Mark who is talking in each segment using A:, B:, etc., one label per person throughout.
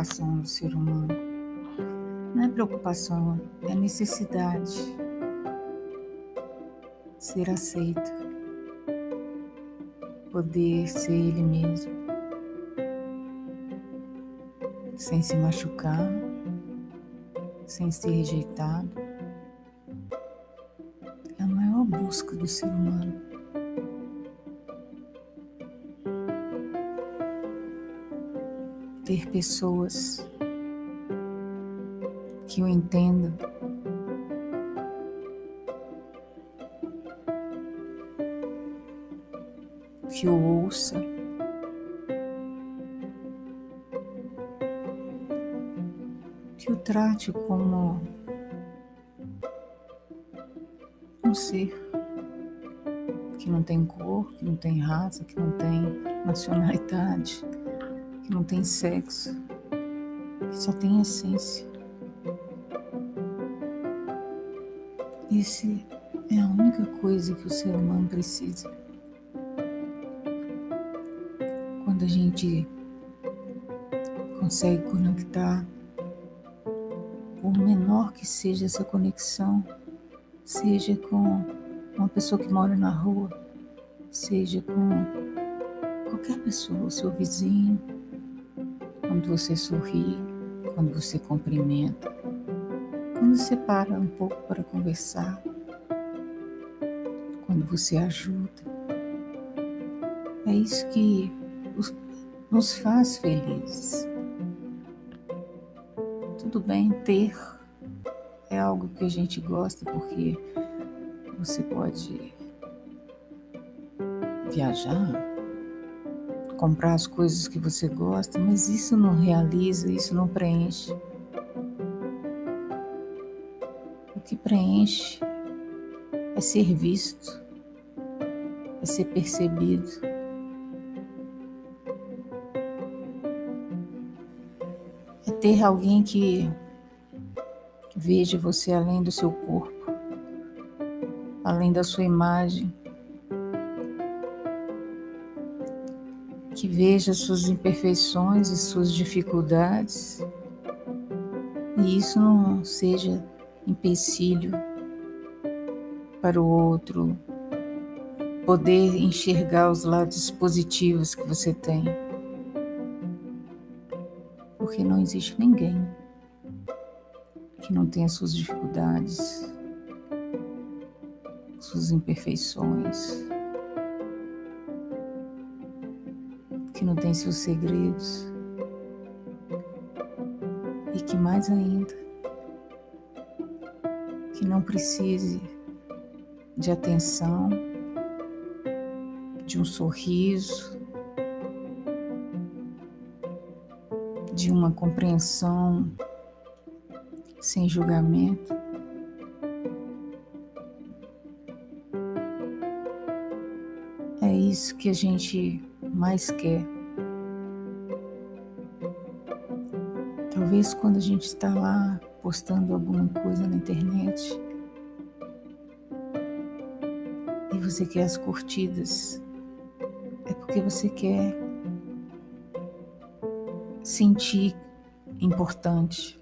A: preocupação do ser humano. Não é preocupação, é necessidade. Ser aceito. Poder ser ele mesmo. Sem se machucar, sem ser rejeitado. É a maior busca do ser humano. Ter pessoas que o entendam. Que o ouça. Que o trate como um ser que não tem cor, que não tem raça, que não tem nacionalidade não tem sexo, que só tem essência. Esse é a única coisa que o ser humano precisa. Quando a gente consegue conectar, por menor que seja essa conexão, seja com uma pessoa que mora na rua, seja com qualquer pessoa, o seu vizinho, quando você sorri, quando você cumprimenta, quando você para um pouco para conversar, quando você ajuda. É isso que nos faz felizes. Tudo bem ter é algo que a gente gosta porque você pode viajar, comprar as coisas que você gosta, mas isso não realiza, isso não preenche. O que preenche é ser visto, é ser percebido. É ter alguém que veja você além do seu corpo, além da sua imagem que veja suas imperfeições e suas dificuldades, e isso não seja empecilho para o outro poder enxergar os lados positivos que você tem. Porque não existe ninguém que não tenha suas dificuldades, suas imperfeições. Que não tem seus segredos e que mais ainda que não precise de atenção, de um sorriso, de uma compreensão sem julgamento. É isso que a gente mais quer. Talvez quando a gente está lá postando alguma coisa na internet e você quer as curtidas, é porque você quer sentir importante,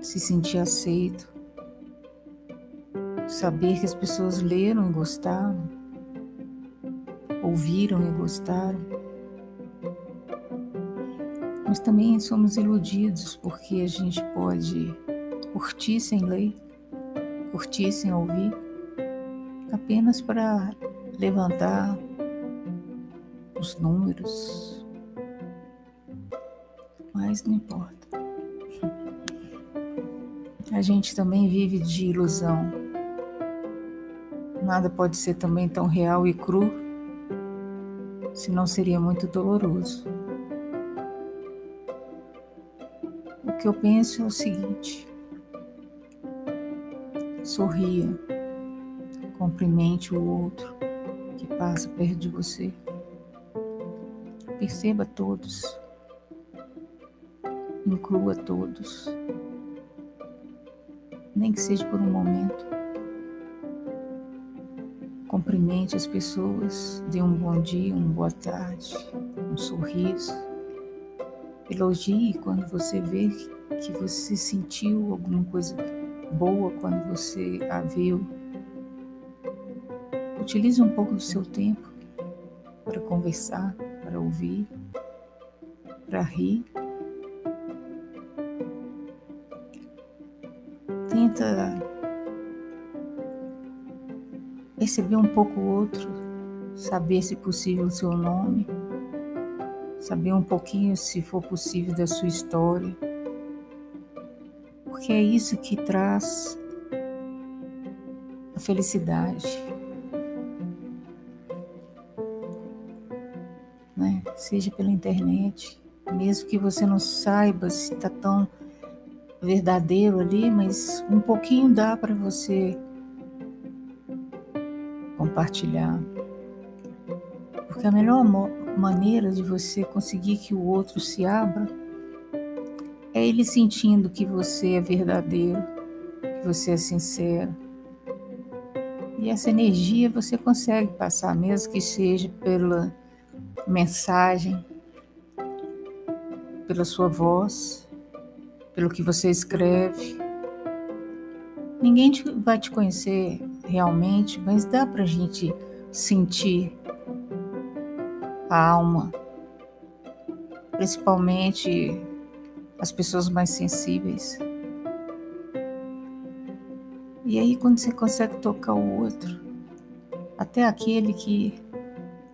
A: se sentir aceito, saber que as pessoas leram e gostaram ouviram e gostaram. Mas também somos iludidos porque a gente pode curtir sem ler, curtir sem ouvir, apenas para levantar os números. Mas não importa. A gente também vive de ilusão. Nada pode ser também tão real e cru senão seria muito doloroso. O que eu penso é o seguinte: sorria, cumprimente o outro que passa perto de você, perceba todos, inclua todos, nem que seja por um momento. Cumprimente as pessoas, dê um bom dia, uma boa tarde, um sorriso Elogie quando você vê que você sentiu alguma coisa boa quando você a viu. Utilize um pouco do seu tempo para conversar, para ouvir, para rir. Tenta perceber um pouco o outro, saber se possível o seu nome, saber um pouquinho, se for possível, da sua história, porque é isso que traz a felicidade. Né? Seja pela internet, mesmo que você não saiba se está tão verdadeiro ali, mas um pouquinho dá para você compartilhar. Porque a melhor maneira de você conseguir que o outro se abra é ele sentindo que você é verdadeiro, que você é sincero. E essa energia você consegue passar, mesmo que seja pela mensagem, pela sua voz, pelo que você escreve. Ninguém vai te conhecer realmente, mas dá para a gente sentir a alma, principalmente as pessoas mais sensíveis. E aí, quando você consegue tocar o outro, até aquele que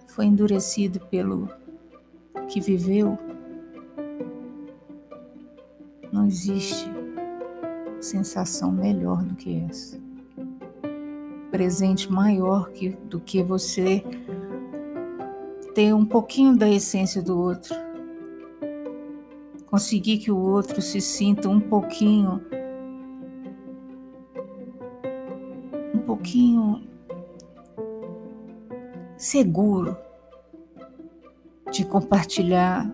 A: foi endurecido pelo que viveu, não existe sensação melhor do que essa presente maior que, do que você ter um pouquinho da essência do outro. Conseguir que o outro se sinta um pouquinho, um pouquinho seguro de compartilhar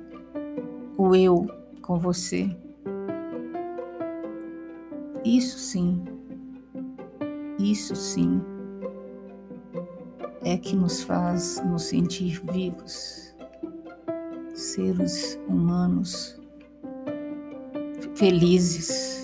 A: o eu com você. Isso sim, isso sim é que nos faz nos sentir vivos, seres humanos felizes.